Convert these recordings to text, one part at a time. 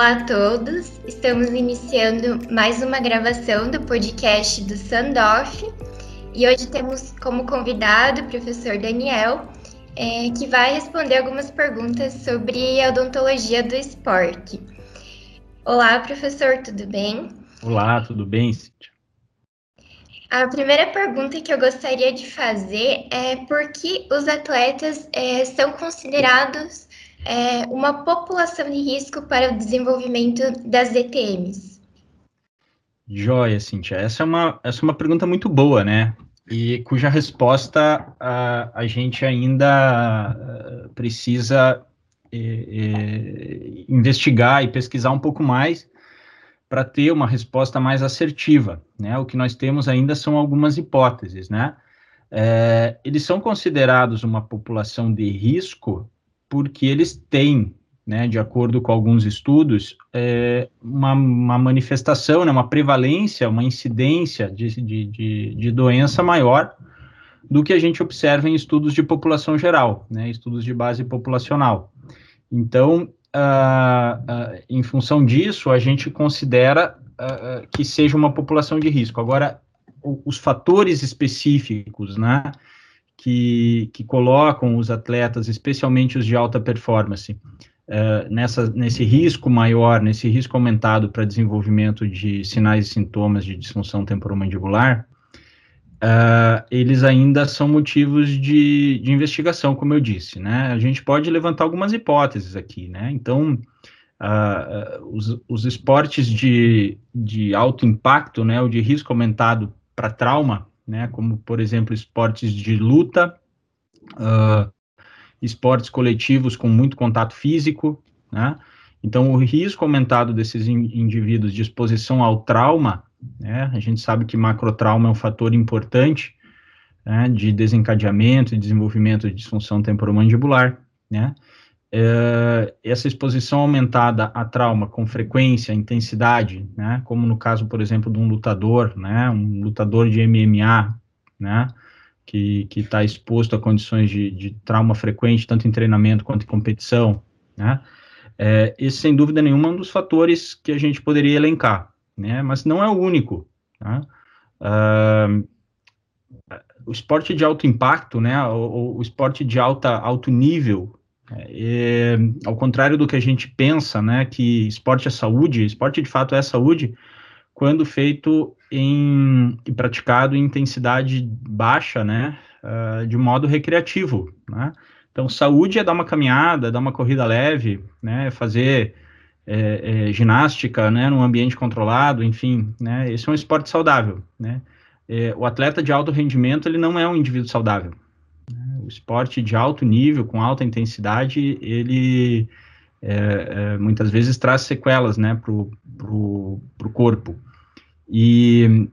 Olá a todos, estamos iniciando mais uma gravação do podcast do Sandoff e hoje temos como convidado o professor Daniel, é, que vai responder algumas perguntas sobre a odontologia do esporte. Olá, professor, tudo bem? Olá, tudo bem, Cíntia? A primeira pergunta que eu gostaria de fazer é por que os atletas é, são considerados é, uma população de risco para o desenvolvimento das DTMs? Joia, Cintia. Essa é uma, essa é uma pergunta muito boa, né? E cuja resposta a, a gente ainda eh, precisa é, é, investigar e pesquisar um pouco mais para ter uma resposta mais assertiva, né? O que nós temos ainda são algumas hipóteses, né? É, eles são considerados uma população de risco porque eles têm, né, de acordo com alguns estudos, é, uma, uma, manifestação, né, uma prevalência, uma incidência de, de, de, de, doença maior do que a gente observa em estudos de população geral, né, estudos de base populacional. Então, uh, uh, em função disso, a gente considera uh, que seja uma população de risco. Agora, os fatores específicos, né, que, que colocam os atletas, especialmente os de alta performance, uh, nessa, nesse risco maior, nesse risco aumentado para desenvolvimento de sinais e sintomas de disfunção temporomandibular, uh, eles ainda são motivos de, de investigação, como eu disse, né? A gente pode levantar algumas hipóteses aqui, né? Então, uh, os, os esportes de, de alto impacto, né, ou de risco aumentado para trauma, né, como, por exemplo, esportes de luta, uh, esportes coletivos com muito contato físico, né, então o risco aumentado desses in indivíduos de exposição ao trauma, né, a gente sabe que macrotrauma é um fator importante, né, de desencadeamento e desenvolvimento de disfunção temporomandibular, né, é, essa exposição aumentada a trauma com frequência, intensidade, né, como no caso, por exemplo, de um lutador, né, um lutador de MMA, né, que está exposto a condições de, de, trauma frequente, tanto em treinamento quanto em competição, né, é, esse, sem dúvida nenhuma, é um dos fatores que a gente poderia elencar, né, mas não é o único, tá? Uh, o esporte de alto impacto, né, o, o esporte de alta, alto nível, é, ao contrário do que a gente pensa, né, que esporte é saúde, esporte de fato é saúde, quando feito em e praticado em intensidade baixa, né, uh, de modo recreativo, né. Então, saúde é dar uma caminhada, dar uma corrida leve, né, fazer é, é, ginástica, né, num ambiente controlado, enfim, né, esse é um esporte saudável, né. É, o atleta de alto rendimento, ele não é um indivíduo saudável, esporte de alto nível, com alta intensidade, ele é, é, muitas vezes traz sequelas né, para o corpo. E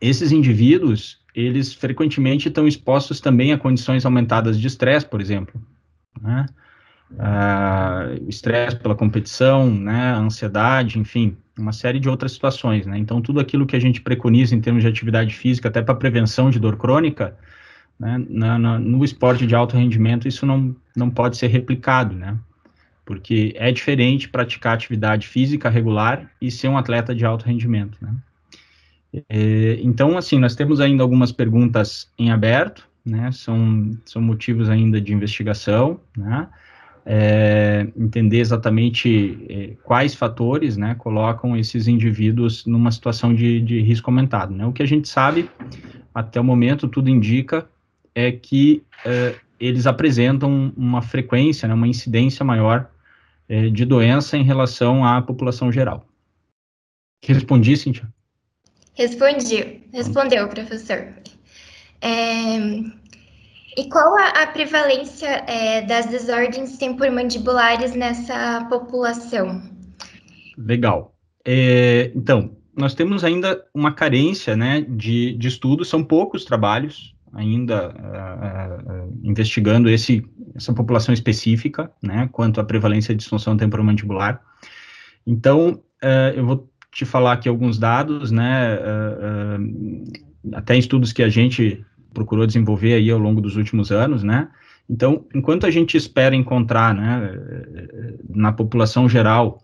esses indivíduos, eles frequentemente estão expostos também a condições aumentadas de estresse, por exemplo. Né? Uh, estresse pela competição, né, ansiedade, enfim, uma série de outras situações, né? Então, tudo aquilo que a gente preconiza em termos de atividade física, até para prevenção de dor crônica, né? Na, na, no esporte de alto rendimento, isso não, não pode ser replicado, né? Porque é diferente praticar atividade física regular e ser um atleta de alto rendimento, né? É, então, assim, nós temos ainda algumas perguntas em aberto, né? São, são motivos ainda de investigação, né? É, entender exatamente é, quais fatores, né, colocam esses indivíduos numa situação de, de risco aumentado, né? O que a gente sabe, até o momento, tudo indica é que é, eles apresentam uma frequência, né, uma incidência maior é, de doença em relação à população geral. Respondi, Cintia? Respondi, respondeu, professor. É, e qual a, a prevalência é, das desordens temporomandibulares nessa população? Legal. É, então, nós temos ainda uma carência né, de, de estudos, são poucos trabalhos ainda uh, investigando esse, essa população específica, né, quanto à prevalência de disfunção temporomandibular. Então, uh, eu vou te falar aqui alguns dados, né, até estudos que a gente procurou desenvolver aí ao longo dos últimos anos, né, então, enquanto a gente espera encontrar, né, na população geral,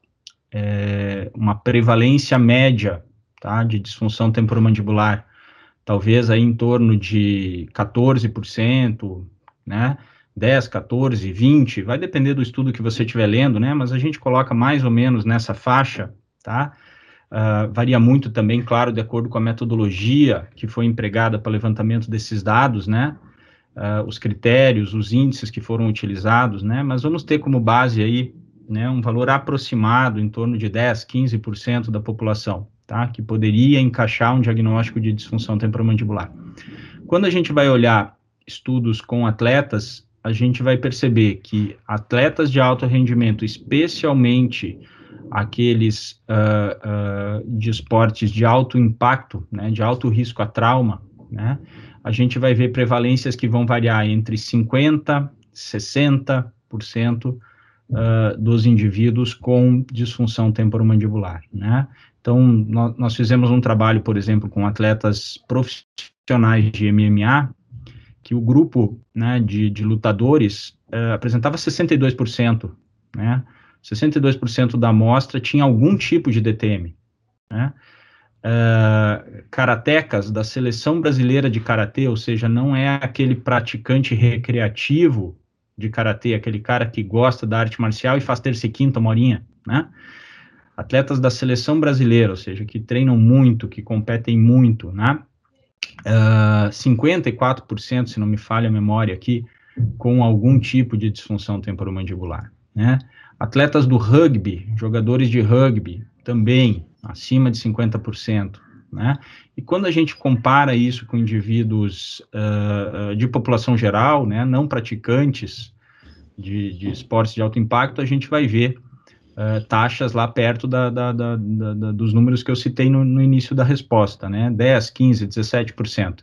é, uma prevalência média, tá, de disfunção temporomandibular, talvez aí em torno de 14%, né, 10, 14, 20, vai depender do estudo que você estiver lendo, né, mas a gente coloca mais ou menos nessa faixa, tá, uh, varia muito também, claro, de acordo com a metodologia que foi empregada para levantamento desses dados, né, uh, os critérios, os índices que foram utilizados, né, mas vamos ter como base aí né, um valor aproximado em torno de 10, 15% da população, tá, que poderia encaixar um diagnóstico de disfunção temporomandibular. Quando a gente vai olhar estudos com atletas, a gente vai perceber que atletas de alto rendimento, especialmente aqueles uh, uh, de esportes de alto impacto, né, de alto risco a trauma, né, a gente vai ver prevalências que vão variar entre 50%, 60%, uh, dos indivíduos com disfunção temporomandibular, né? Então, nós, fizemos um trabalho, por exemplo, com atletas profissionais de MMA, que o grupo né, de, de lutadores uh, apresentava 62%, né? 62% da amostra tinha algum tipo de DTM, né? Uh, karatecas da seleção brasileira de karatê, ou seja, não é aquele praticante recreativo de karatê, aquele cara que gosta da arte marcial e faz terça e quinta uma horinha, né? Atletas da seleção brasileira, ou seja, que treinam muito, que competem muito, né? Uh, ah, 54%, se não me falha a memória aqui, com algum tipo de disfunção temporomandibular, né? Atletas do rugby, jogadores de rugby, também acima de 50%, né? E quando a gente compara isso com indivíduos uh, de população geral, né, não praticantes de, de esportes de alto impacto, a gente vai ver uh, taxas lá perto da, da, da, dos números que eu citei no, no, início da resposta, né, 10, 15, 17%.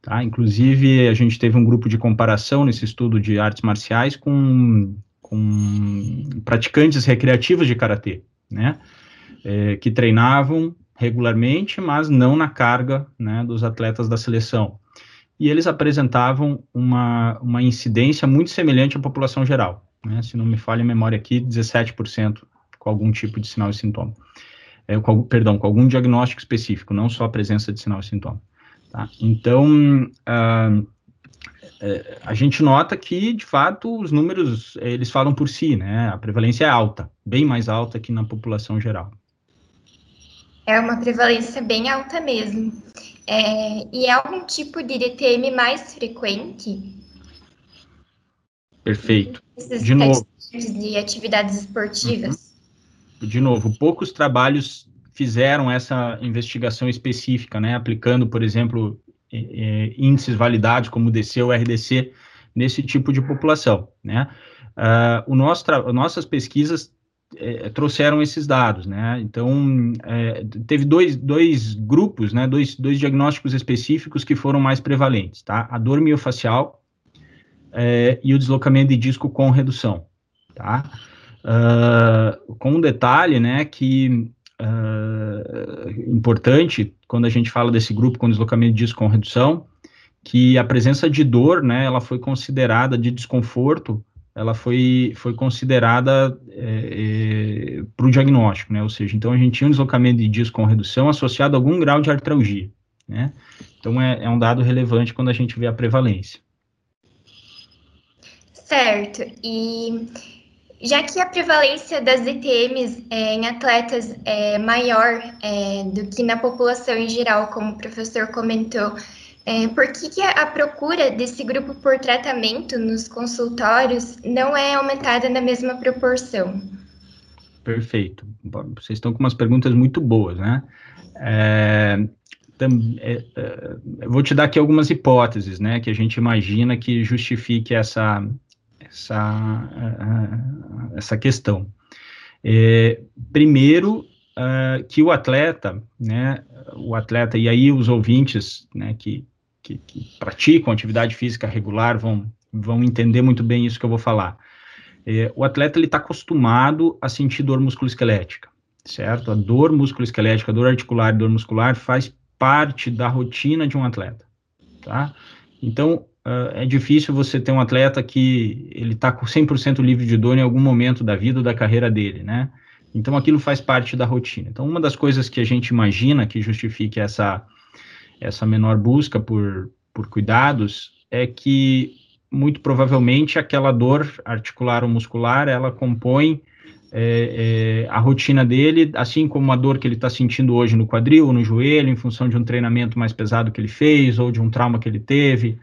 Tá? Inclusive, a gente teve um grupo de comparação nesse estudo de artes marciais com, com praticantes recreativos de karatê, né, é, que treinavam regularmente, mas não na carga né, dos atletas da seleção. E eles apresentavam uma, uma incidência muito semelhante à população geral. Né, se não me falha a memória aqui, 17% com algum tipo de sinal e sintoma. É, com, perdão, com algum diagnóstico específico, não só a presença de sinal e sintoma. Tá? Então, uh, a gente nota que, de fato, os números, eles falam por si, né? A prevalência é alta, bem mais alta que na população geral. É uma prevalência bem alta mesmo. É, e é algum tipo de DTM mais frequente? Perfeito. Esses de novo. De atividades esportivas? Uhum. De novo, poucos trabalhos fizeram essa investigação específica, né? Aplicando, por exemplo, é, índices validados como o DC ou RDC nesse tipo de população, né? Uh, o nosso nossas pesquisas é, trouxeram esses dados, né? Então, é, teve dois, dois grupos, né? Dois, dois diagnósticos específicos que foram mais prevalentes, tá? A dor miofacial é, e o deslocamento de disco com redução, tá? Uh, com um detalhe, né, que uh, importante quando a gente fala desse grupo com deslocamento de disco com redução, que a presença de dor, né, ela foi considerada de desconforto ela foi, foi considerada é, é, para o diagnóstico, né? Ou seja, então a gente tinha um deslocamento de disco com redução associado a algum grau de artralgia, né? Então é, é um dado relevante quando a gente vê a prevalência. Certo. E já que a prevalência das DTMs é, em atletas é maior é, do que na população em geral, como o professor comentou, é, por que, que a procura desse grupo por tratamento nos consultórios não é aumentada na mesma proporção? Perfeito. Vocês estão com umas perguntas muito boas, né? É, é, vou te dar aqui algumas hipóteses, né, que a gente imagina que justifique essa, essa, é, essa questão. É, primeiro, uh, que o atleta, né, o atleta, e aí os ouvintes, né, que que, que praticam atividade física regular vão, vão entender muito bem isso que eu vou falar. É, o atleta está acostumado a sentir dor musculoesquelética, certo? A dor musculoesquelética, a dor articular e dor muscular faz parte da rotina de um atleta, tá? Então, é difícil você ter um atleta que ele está com 100% livre de dor em algum momento da vida ou da carreira dele, né? Então, aquilo faz parte da rotina. Então, uma das coisas que a gente imagina que justifique essa, essa menor busca por, por cuidados é que, muito provavelmente, aquela dor articular ou muscular, ela compõe é, é, a rotina dele, assim como a dor que ele está sentindo hoje no quadril no joelho, em função de um treinamento mais pesado que ele fez ou de um trauma que ele teve,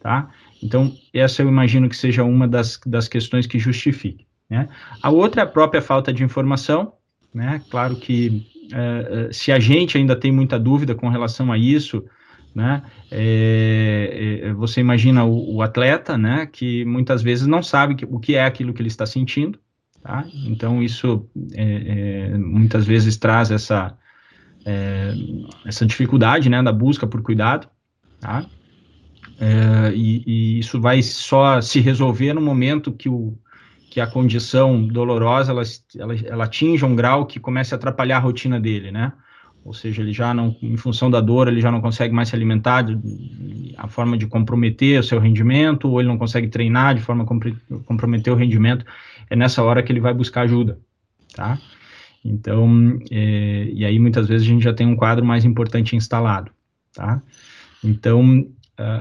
tá? Então, essa eu imagino que seja uma das, das questões que justifique. Né? A outra é a própria falta de informação, né? Claro que é, é se a gente ainda tem muita dúvida com relação a isso, né? É, é, você imagina o, o, atleta, né? Que muitas vezes não sabe que, o que é aquilo que ele está sentindo, Tá? Então, isso é, é, muitas vezes traz essa, é, essa dificuldade né, da busca por cuidado. Tá? É, e, e, isso vai só se resolver no momento que, o, que a condição dolorosa ela, ela, ela atinja um grau que comece a atrapalhar a rotina dele, né? Ou seja, ele já não, em função da dor, ele já não consegue mais se alimentar, a forma de comprometer o seu rendimento, ou ele não consegue treinar de forma a comprometer o rendimento é nessa hora que ele vai buscar ajuda, tá? Então, é, e aí muitas vezes a gente já tem um quadro mais importante instalado, tá? Então,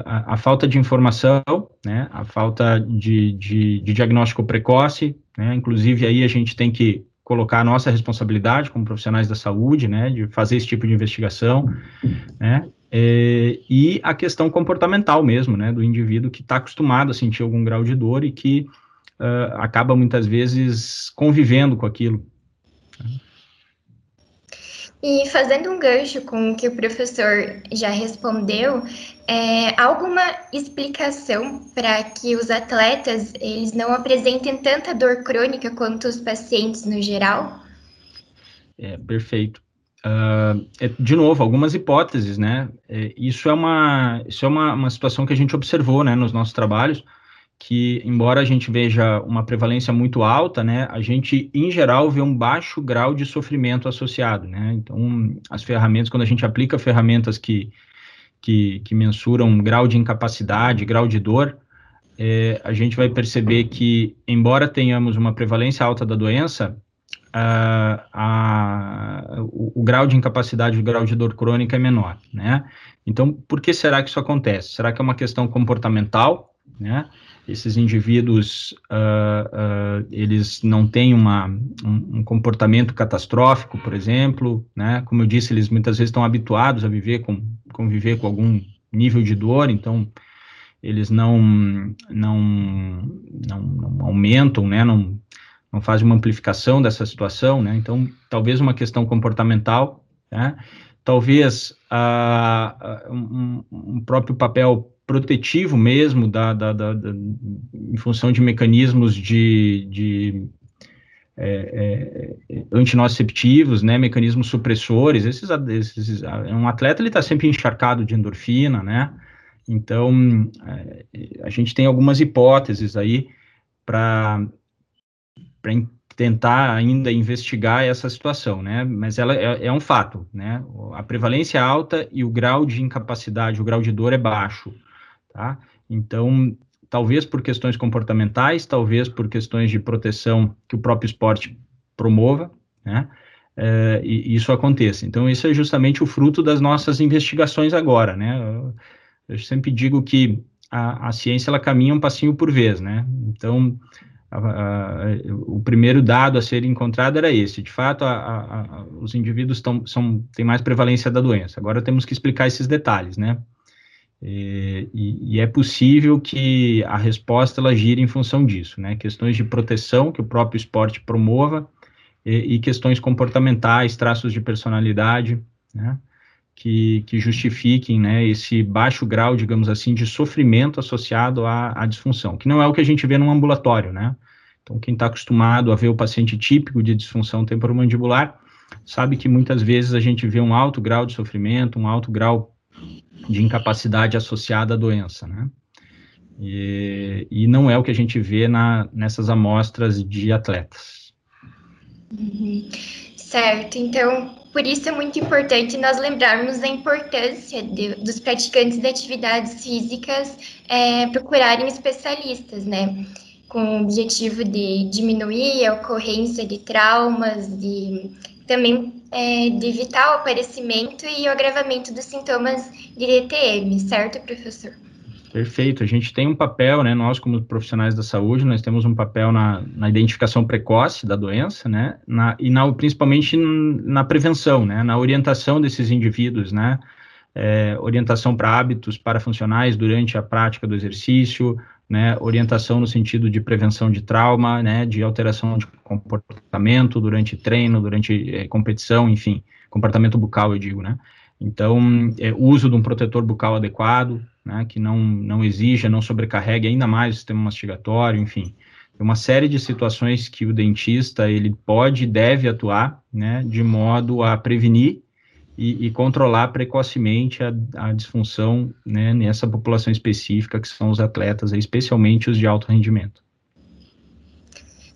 a, a falta de informação, né, a falta de, de, de, diagnóstico precoce, né, inclusive aí a gente tem que colocar a nossa responsabilidade como profissionais da saúde, né, de fazer esse tipo de investigação, né, é, e a questão comportamental mesmo, né, do indivíduo que está acostumado a sentir algum grau de dor e que uh, acaba muitas vezes convivendo com aquilo. E fazendo um gancho com o que o professor já respondeu, é, alguma explicação para que os atletas eles não apresentem tanta dor crônica quanto os pacientes no geral? É, perfeito. Uh, é, de novo, algumas hipóteses, né? É, isso é, uma, isso é uma, uma situação que a gente observou né, nos nossos trabalhos que, embora a gente veja uma prevalência muito alta, né, a gente, em geral, vê um baixo grau de sofrimento associado, né, então, as ferramentas, quando a gente aplica ferramentas que, que, que mensuram grau de incapacidade, grau de dor, é, a gente vai perceber que, embora tenhamos uma prevalência alta da doença, a, a, o, o, grau de incapacidade, o grau de dor crônica é menor, né? Então, por que será que isso acontece? Será que é uma questão comportamental, né? Esses indivíduos uh, uh, eles não têm uma, um, um, comportamento catastrófico, por exemplo, né? Como eu disse, eles muitas vezes estão habituados a viver com conviver com algum nível de dor, então eles não não não, não aumentam, né? Não não fazem uma amplificação dessa situação, né? Então talvez uma questão comportamental, né? Talvez uh, um, um próprio papel protetivo mesmo, da, da, da, da em função de mecanismos de, de é, é, né, mecanismos supressores, esses, esses, um atleta ele está sempre encharcado de endorfina, né, então é, a gente tem algumas hipóteses aí para tentar ainda investigar essa situação, né, mas ela é, é um fato, né, a prevalência é alta e o grau de incapacidade, o grau de dor é baixo, tá? Então, talvez por questões comportamentais, talvez por questões de proteção que o próprio esporte promova, né? É, e isso aconteça. Então, isso é justamente o fruto das nossas investigações agora, né? Eu, eu sempre digo que a, a, ciência ela caminha um passinho por vez, né? Então, a, a, o primeiro dado a ser encontrado era esse. De fato, os indivíduos tão, são, têm mais prevalência da doença. Agora temos que explicar esses detalhes, né? E, e, é possível que a resposta ela gire em função disso, né? Questões de proteção que o próprio esporte promova e, e questões comportamentais, traços de personalidade, né? Que, que, justifiquem né, esse baixo grau, digamos assim, de sofrimento associado à, à, disfunção, que não é o que a gente vê no ambulatório, né? Então, quem está acostumado a ver o paciente típico de disfunção temporomandibular, sabe que muitas vezes a gente vê um alto grau de sofrimento, um alto grau de incapacidade associada à doença, né? E, e não é o que a gente vê na, nessas amostras de atletas. Uhum. Certo, então, por isso é muito importante nós lembrarmos da importância de, dos praticantes de atividades físicas é, procurarem especialistas, né? com o objetivo de diminuir a ocorrência de traumas, de também é, de evitar o aparecimento e o agravamento dos sintomas de DTM, certo, professor? Perfeito. A gente tem um papel, né? Nós, como profissionais da saúde, nós temos um papel na, na identificação precoce da doença, né? Na, e na, principalmente na prevenção, né? Na orientação desses indivíduos, né? É, orientação para hábitos parafuncionais durante a prática do exercício, né? Orientação no sentido de prevenção de trauma, né? De alteração de comportamento durante treino, durante é, competição, enfim, comportamento bucal, eu digo, né? Então, é, uso de um protetor bucal adequado, né, que não, não exija, não sobrecarregue ainda mais o sistema mastigatório, enfim. Uma série de situações que o dentista ele pode e deve atuar, né, de modo a prevenir e, e controlar precocemente a, a disfunção né, nessa população específica, que são os atletas, especialmente os de alto rendimento.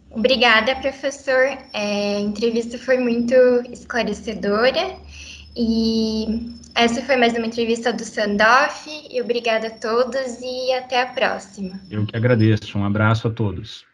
Obrigada, professor. É, a entrevista foi muito esclarecedora e essa foi mais uma entrevista do Sandoff. E obrigada a todos e até a próxima. Eu que agradeço. Um abraço a todos.